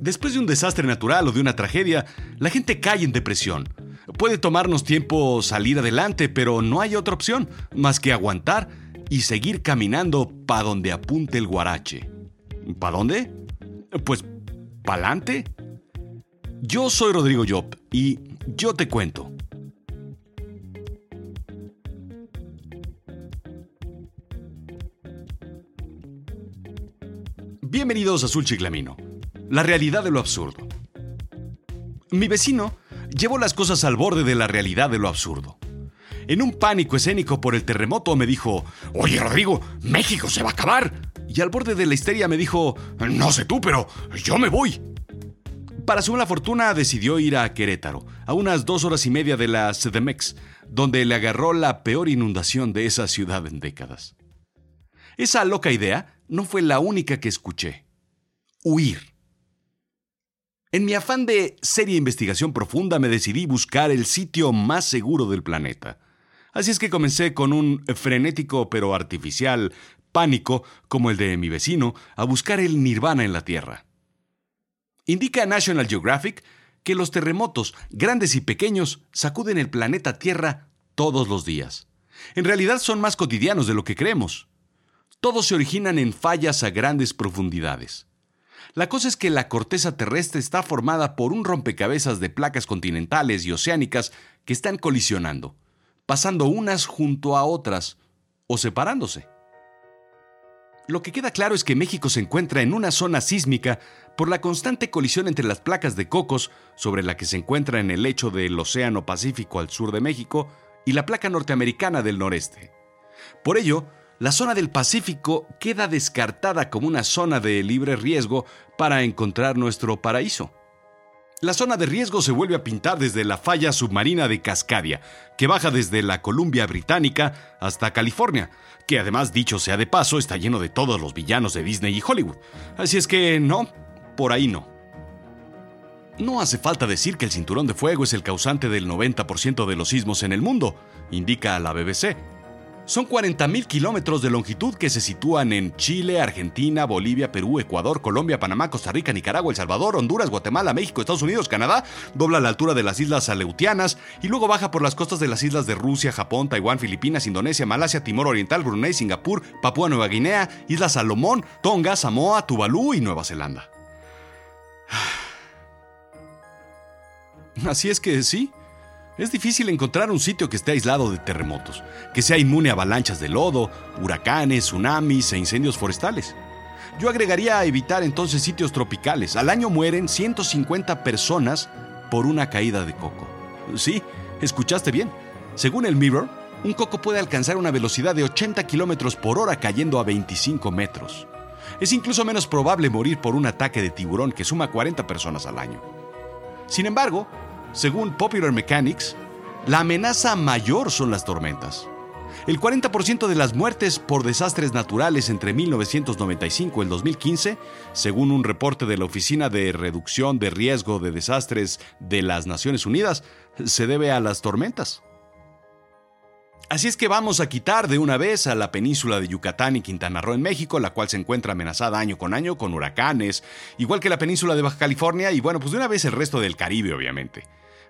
Después de un desastre natural o de una tragedia, la gente cae en depresión. Puede tomarnos tiempo salir adelante, pero no hay otra opción más que aguantar y seguir caminando pa' donde apunte el guarache. ¿Pa' dónde? Pues, ¿pa'lante? Yo soy Rodrigo Job y yo te cuento. Bienvenidos a Azul Chiclamino la realidad de lo absurdo. Mi vecino llevó las cosas al borde de la realidad de lo absurdo. En un pánico escénico por el terremoto me dijo, Oye Rodrigo, México se va a acabar. Y al borde de la histeria me dijo, No sé tú, pero yo me voy. Para su mala fortuna decidió ir a Querétaro, a unas dos horas y media de la CDMX, donde le agarró la peor inundación de esa ciudad en décadas. Esa loca idea no fue la única que escuché. Huir. En mi afán de seria investigación profunda me decidí buscar el sitio más seguro del planeta. Así es que comencé con un frenético pero artificial pánico, como el de mi vecino, a buscar el nirvana en la Tierra. Indica National Geographic que los terremotos, grandes y pequeños, sacuden el planeta Tierra todos los días. En realidad son más cotidianos de lo que creemos. Todos se originan en fallas a grandes profundidades. La cosa es que la corteza terrestre está formada por un rompecabezas de placas continentales y oceánicas que están colisionando, pasando unas junto a otras o separándose. Lo que queda claro es que México se encuentra en una zona sísmica por la constante colisión entre las placas de Cocos, sobre la que se encuentra en el lecho del Océano Pacífico al sur de México, y la placa norteamericana del noreste. Por ello, la zona del Pacífico queda descartada como una zona de libre riesgo para encontrar nuestro paraíso. La zona de riesgo se vuelve a pintar desde la falla submarina de Cascadia, que baja desde la Columbia Británica hasta California, que además, dicho sea de paso, está lleno de todos los villanos de Disney y Hollywood. Así es que no, por ahí no. No hace falta decir que el cinturón de fuego es el causante del 90% de los sismos en el mundo, indica la BBC. Son 40.000 kilómetros de longitud que se sitúan en Chile, Argentina, Bolivia, Perú, Ecuador, Colombia, Panamá, Costa Rica, Nicaragua, El Salvador, Honduras, Guatemala, México, Estados Unidos, Canadá, dobla la altura de las islas Aleutianas y luego baja por las costas de las islas de Rusia, Japón, Taiwán, Filipinas, Indonesia, Malasia, Timor Oriental, Brunei, Singapur, Papúa Nueva Guinea, Islas Salomón, Tonga, Samoa, Tuvalu y Nueva Zelanda. Así es que sí, es difícil encontrar un sitio que esté aislado de terremotos, que sea inmune a avalanchas de lodo, huracanes, tsunamis e incendios forestales. Yo agregaría a evitar entonces sitios tropicales. Al año mueren 150 personas por una caída de coco. Sí, escuchaste bien. Según el Mirror, un coco puede alcanzar una velocidad de 80 kilómetros por hora cayendo a 25 metros. Es incluso menos probable morir por un ataque de tiburón que suma 40 personas al año. Sin embargo, según Popular Mechanics, la amenaza mayor son las tormentas. El 40% de las muertes por desastres naturales entre 1995 y el 2015, según un reporte de la Oficina de Reducción de Riesgo de Desastres de las Naciones Unidas, se debe a las tormentas. Así es que vamos a quitar de una vez a la península de Yucatán y Quintana Roo en México, la cual se encuentra amenazada año con año con huracanes, igual que la península de Baja California y bueno, pues de una vez el resto del Caribe, obviamente.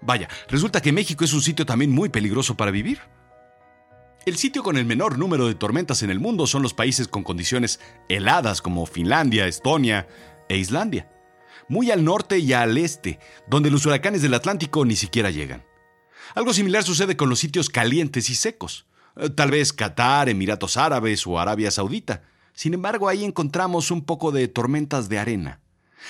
Vaya, resulta que México es un sitio también muy peligroso para vivir. El sitio con el menor número de tormentas en el mundo son los países con condiciones heladas como Finlandia, Estonia e Islandia. Muy al norte y al este, donde los huracanes del Atlántico ni siquiera llegan. Algo similar sucede con los sitios calientes y secos, eh, tal vez Qatar, Emiratos Árabes o Arabia Saudita. Sin embargo, ahí encontramos un poco de tormentas de arena.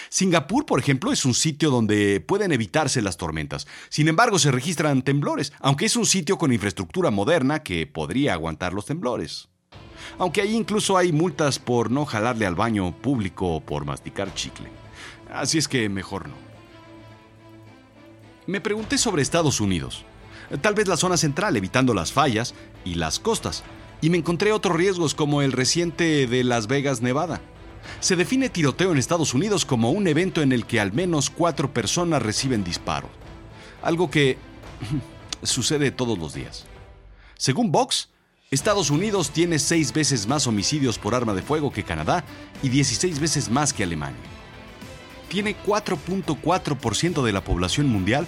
Singapur, por ejemplo, es un sitio donde pueden evitarse las tormentas. Sin embargo, se registran temblores, aunque es un sitio con infraestructura moderna que podría aguantar los temblores. Aunque ahí incluso hay multas por no jalarle al baño público o por masticar chicle. Así es que mejor no. Me pregunté sobre Estados Unidos, tal vez la zona central, evitando las fallas y las costas, y me encontré otros riesgos como el reciente de Las Vegas, Nevada. Se define tiroteo en Estados Unidos como un evento en el que al menos cuatro personas reciben disparo, algo que sucede todos los días. Según Vox, Estados Unidos tiene seis veces más homicidios por arma de fuego que Canadá y 16 veces más que Alemania. tiene 4.4% de la población mundial,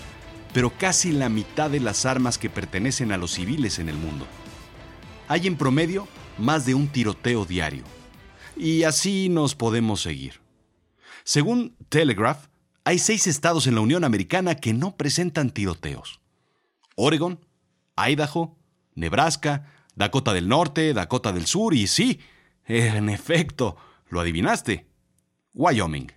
pero casi la mitad de las armas que pertenecen a los civiles en el mundo. Hay en promedio más de un tiroteo diario. Y así nos podemos seguir. Según Telegraph, hay seis estados en la Unión Americana que no presentan tiroteos. Oregon, Idaho, Nebraska, Dakota del Norte, Dakota del Sur y sí, en efecto, lo adivinaste, Wyoming.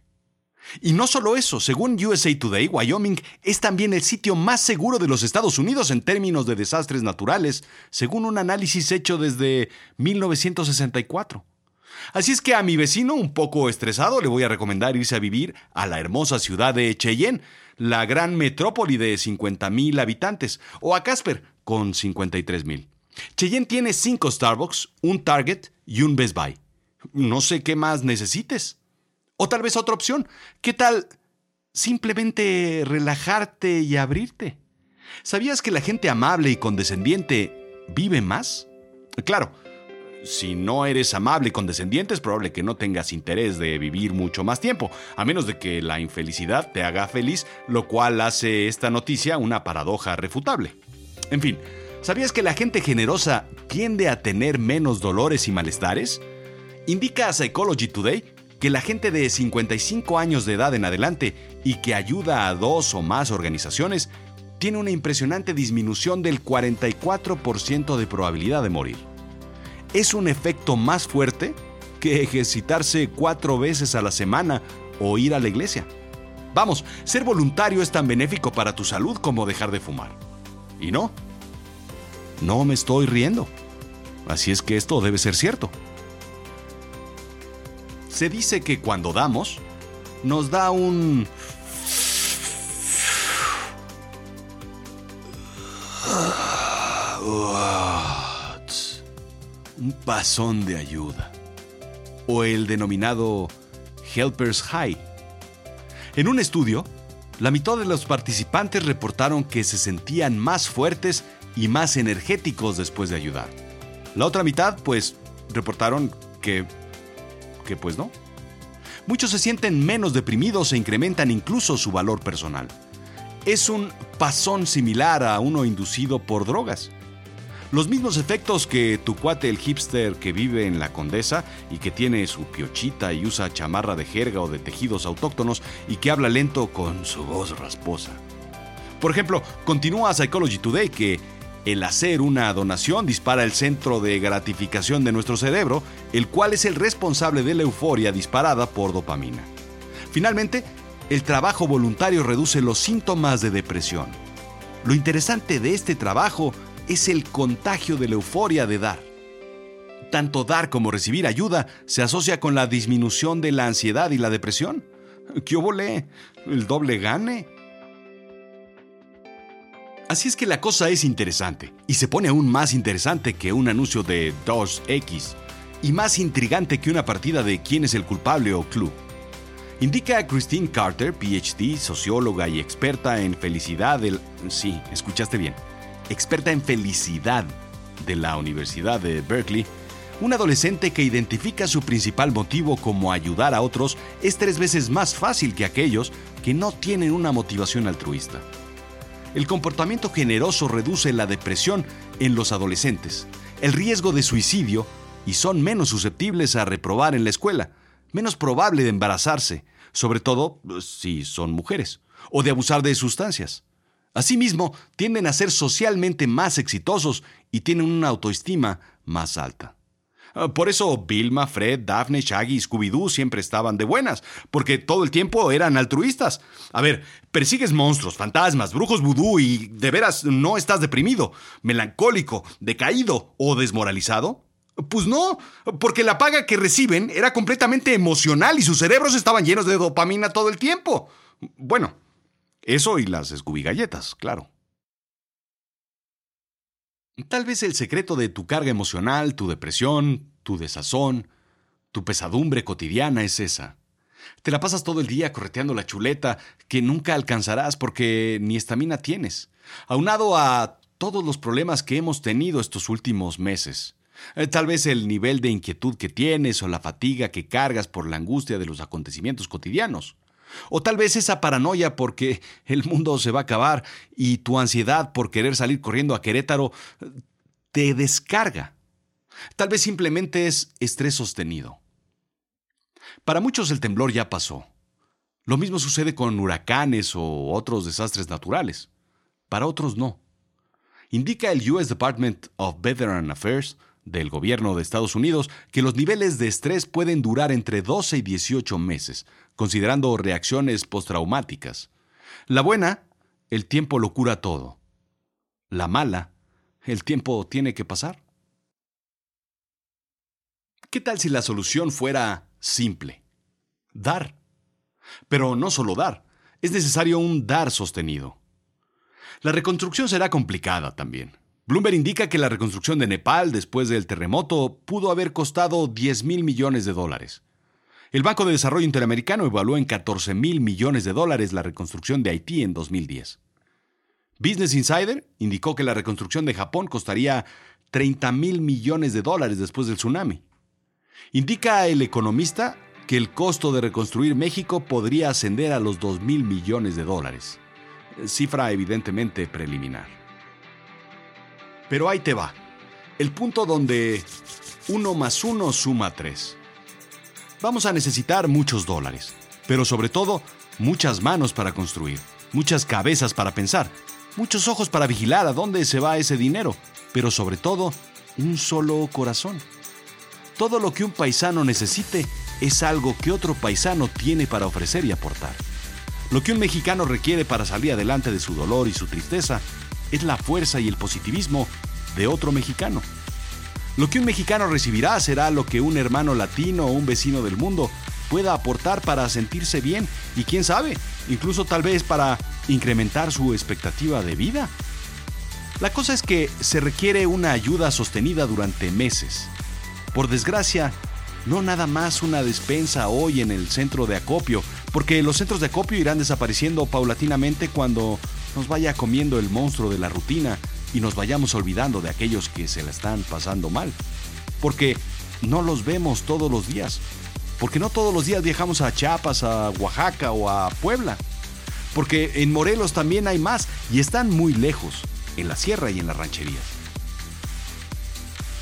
Y no solo eso, según USA Today, Wyoming es también el sitio más seguro de los Estados Unidos en términos de desastres naturales, según un análisis hecho desde 1964. Así es que a mi vecino, un poco estresado, le voy a recomendar irse a vivir a la hermosa ciudad de Cheyenne, la gran metrópoli de 50.000 habitantes, o a Casper, con 53.000. Cheyenne tiene 5 Starbucks, un Target y un Best Buy. No sé qué más necesites. O tal vez otra opción. ¿Qué tal simplemente relajarte y abrirte? ¿Sabías que la gente amable y condescendiente vive más? Claro, si no eres amable y condescendiente, es probable que no tengas interés de vivir mucho más tiempo, a menos de que la infelicidad te haga feliz, lo cual hace esta noticia una paradoja refutable. En fin, ¿sabías que la gente generosa tiende a tener menos dolores y malestares? Indica a Psychology Today que la gente de 55 años de edad en adelante y que ayuda a dos o más organizaciones tiene una impresionante disminución del 44% de probabilidad de morir es un efecto más fuerte que ejercitarse cuatro veces a la semana o ir a la iglesia. Vamos, ser voluntario es tan benéfico para tu salud como dejar de fumar. Y no, no me estoy riendo. Así es que esto debe ser cierto. Se dice que cuando damos, nos da un... pasón de ayuda, o el denominado Helpers High. En un estudio, la mitad de los participantes reportaron que se sentían más fuertes y más energéticos después de ayudar. La otra mitad, pues, reportaron que... que pues no. Muchos se sienten menos deprimidos e incrementan incluso su valor personal. Es un pasón similar a uno inducido por drogas. Los mismos efectos que tu cuate el hipster que vive en la Condesa y que tiene su piochita y usa chamarra de jerga o de tejidos autóctonos y que habla lento con su voz rasposa. Por ejemplo, continúa Psychology Today que el hacer una donación dispara el centro de gratificación de nuestro cerebro, el cual es el responsable de la euforia disparada por dopamina. Finalmente, el trabajo voluntario reduce los síntomas de depresión. Lo interesante de este trabajo es el contagio de la euforia de dar. Tanto dar como recibir ayuda se asocia con la disminución de la ansiedad y la depresión. ¿Qué volé? ¿El doble gane? Así es que la cosa es interesante, y se pone aún más interesante que un anuncio de 2X, y más intrigante que una partida de quién es el culpable o club. Indica a Christine Carter, PhD, socióloga y experta en felicidad del... Sí, escuchaste bien experta en felicidad de la Universidad de Berkeley, un adolescente que identifica su principal motivo como ayudar a otros es tres veces más fácil que aquellos que no tienen una motivación altruista. El comportamiento generoso reduce la depresión en los adolescentes, el riesgo de suicidio y son menos susceptibles a reprobar en la escuela, menos probable de embarazarse, sobre todo pues, si son mujeres, o de abusar de sustancias. Asimismo, tienden a ser socialmente más exitosos y tienen una autoestima más alta. Ah, por eso Vilma, Fred, Daphne, Shaggy y Scooby-Doo siempre estaban de buenas, porque todo el tiempo eran altruistas. A ver, persigues monstruos, fantasmas, brujos vudú y de veras no estás deprimido, melancólico, decaído o desmoralizado. Pues no, porque la paga que reciben era completamente emocional y sus cerebros estaban llenos de dopamina todo el tiempo. Bueno, eso y las Scooby galletas, claro. Tal vez el secreto de tu carga emocional, tu depresión, tu desazón, tu pesadumbre cotidiana es esa. Te la pasas todo el día correteando la chuleta que nunca alcanzarás porque ni estamina tienes, aunado a todos los problemas que hemos tenido estos últimos meses. Eh, tal vez el nivel de inquietud que tienes o la fatiga que cargas por la angustia de los acontecimientos cotidianos. O tal vez esa paranoia porque el mundo se va a acabar y tu ansiedad por querer salir corriendo a Querétaro te descarga. Tal vez simplemente es estrés sostenido. Para muchos el temblor ya pasó. Lo mismo sucede con huracanes o otros desastres naturales. Para otros no. Indica el US Department of Veteran Affairs del gobierno de Estados Unidos que los niveles de estrés pueden durar entre 12 y 18 meses, considerando reacciones postraumáticas. La buena, el tiempo lo cura todo. La mala, el tiempo tiene que pasar. ¿Qué tal si la solución fuera simple? Dar. Pero no solo dar, es necesario un dar sostenido. La reconstrucción será complicada también. Bloomberg indica que la reconstrucción de Nepal después del terremoto pudo haber costado 10 mil millones de dólares. El Banco de Desarrollo Interamericano evaluó en 14 mil millones de dólares la reconstrucción de Haití en 2010. Business Insider indicó que la reconstrucción de Japón costaría 30 mil millones de dólares después del tsunami. Indica el economista que el costo de reconstruir México podría ascender a los 2 mil millones de dólares, cifra evidentemente preliminar. Pero ahí te va. El punto donde uno más uno suma tres. Vamos a necesitar muchos dólares, pero sobre todo muchas manos para construir, muchas cabezas para pensar, muchos ojos para vigilar a dónde se va ese dinero, pero sobre todo un solo corazón. Todo lo que un paisano necesite es algo que otro paisano tiene para ofrecer y aportar. Lo que un mexicano requiere para salir adelante de su dolor y su tristeza es la fuerza y el positivismo de otro mexicano. Lo que un mexicano recibirá será lo que un hermano latino o un vecino del mundo pueda aportar para sentirse bien y quién sabe, incluso tal vez para incrementar su expectativa de vida. La cosa es que se requiere una ayuda sostenida durante meses. Por desgracia, no nada más una despensa hoy en el centro de acopio, porque los centros de acopio irán desapareciendo paulatinamente cuando nos vaya comiendo el monstruo de la rutina y nos vayamos olvidando de aquellos que se la están pasando mal. Porque no los vemos todos los días. Porque no todos los días viajamos a Chiapas, a Oaxaca o a Puebla. Porque en Morelos también hay más y están muy lejos, en la sierra y en las rancherías.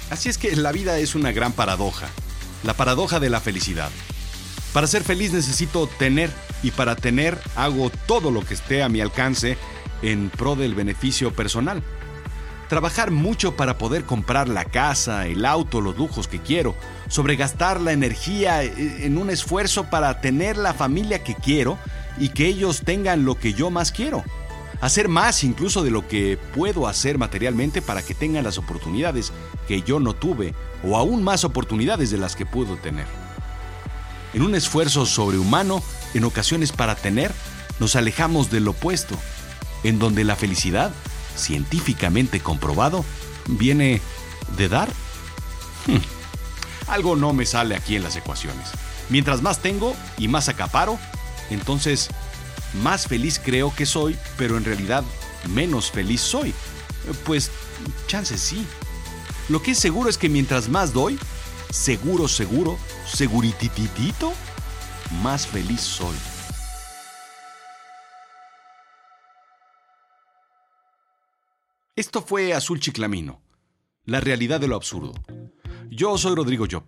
Así es que la vida es una gran paradoja, la paradoja de la felicidad. Para ser feliz necesito tener y para tener hago todo lo que esté a mi alcance en pro del beneficio personal. Trabajar mucho para poder comprar la casa, el auto, los lujos que quiero. Sobregastar la energía eh, en un esfuerzo para tener la familia que quiero y que ellos tengan lo que yo más quiero. Hacer más incluso de lo que puedo hacer materialmente para que tengan las oportunidades que yo no tuve o aún más oportunidades de las que puedo tener. En un esfuerzo sobrehumano, en ocasiones para tener, nos alejamos del opuesto en donde la felicidad, científicamente comprobado, viene de dar? Hmm. Algo no me sale aquí en las ecuaciones. Mientras más tengo y más acaparo, entonces más feliz creo que soy, pero en realidad menos feliz soy. Pues chances sí. Lo que es seguro es que mientras más doy, seguro, seguro, segurititito, más feliz soy. Esto fue Azul Chiclamino, la realidad de lo absurdo. Yo soy Rodrigo Job.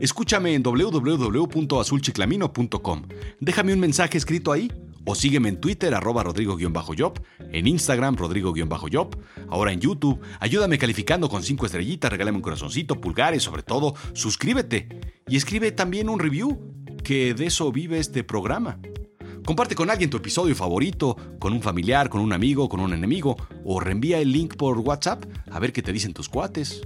Escúchame en www.azulchiclamino.com. Déjame un mensaje escrito ahí o sígueme en Twitter arroba rodrigo-job, en Instagram rodrigo-job, ahora en YouTube. Ayúdame calificando con 5 estrellitas, regálame un corazoncito, pulgares, sobre todo, suscríbete y escribe también un review, que de eso vive este programa. Comparte con alguien tu episodio favorito, con un familiar, con un amigo, con un enemigo, o reenvía el link por WhatsApp a ver qué te dicen tus cuates.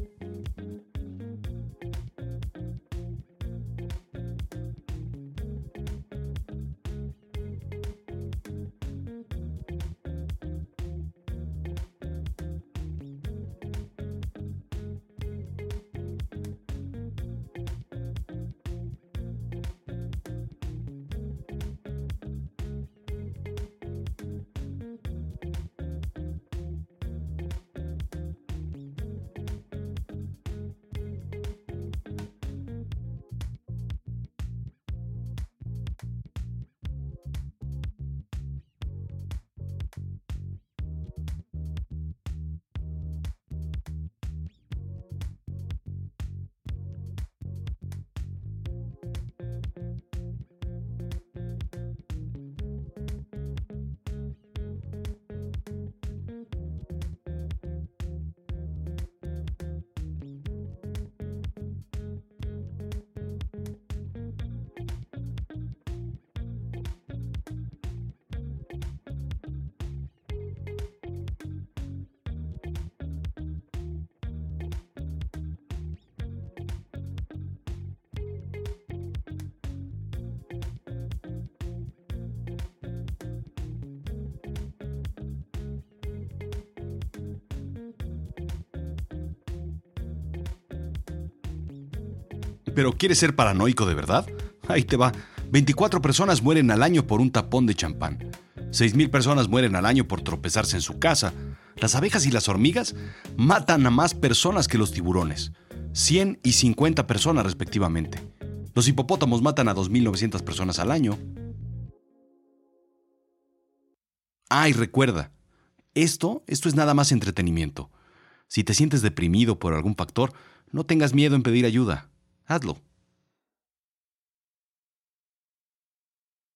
¿Pero quieres ser paranoico de verdad? Ahí te va. 24 personas mueren al año por un tapón de champán. 6.000 personas mueren al año por tropezarse en su casa. Las abejas y las hormigas matan a más personas que los tiburones. 100 y 50 personas respectivamente. Los hipopótamos matan a 2.900 personas al año. Ay, recuerda, esto, esto es nada más entretenimiento. Si te sientes deprimido por algún factor, no tengas miedo en pedir ayuda. Hadlow.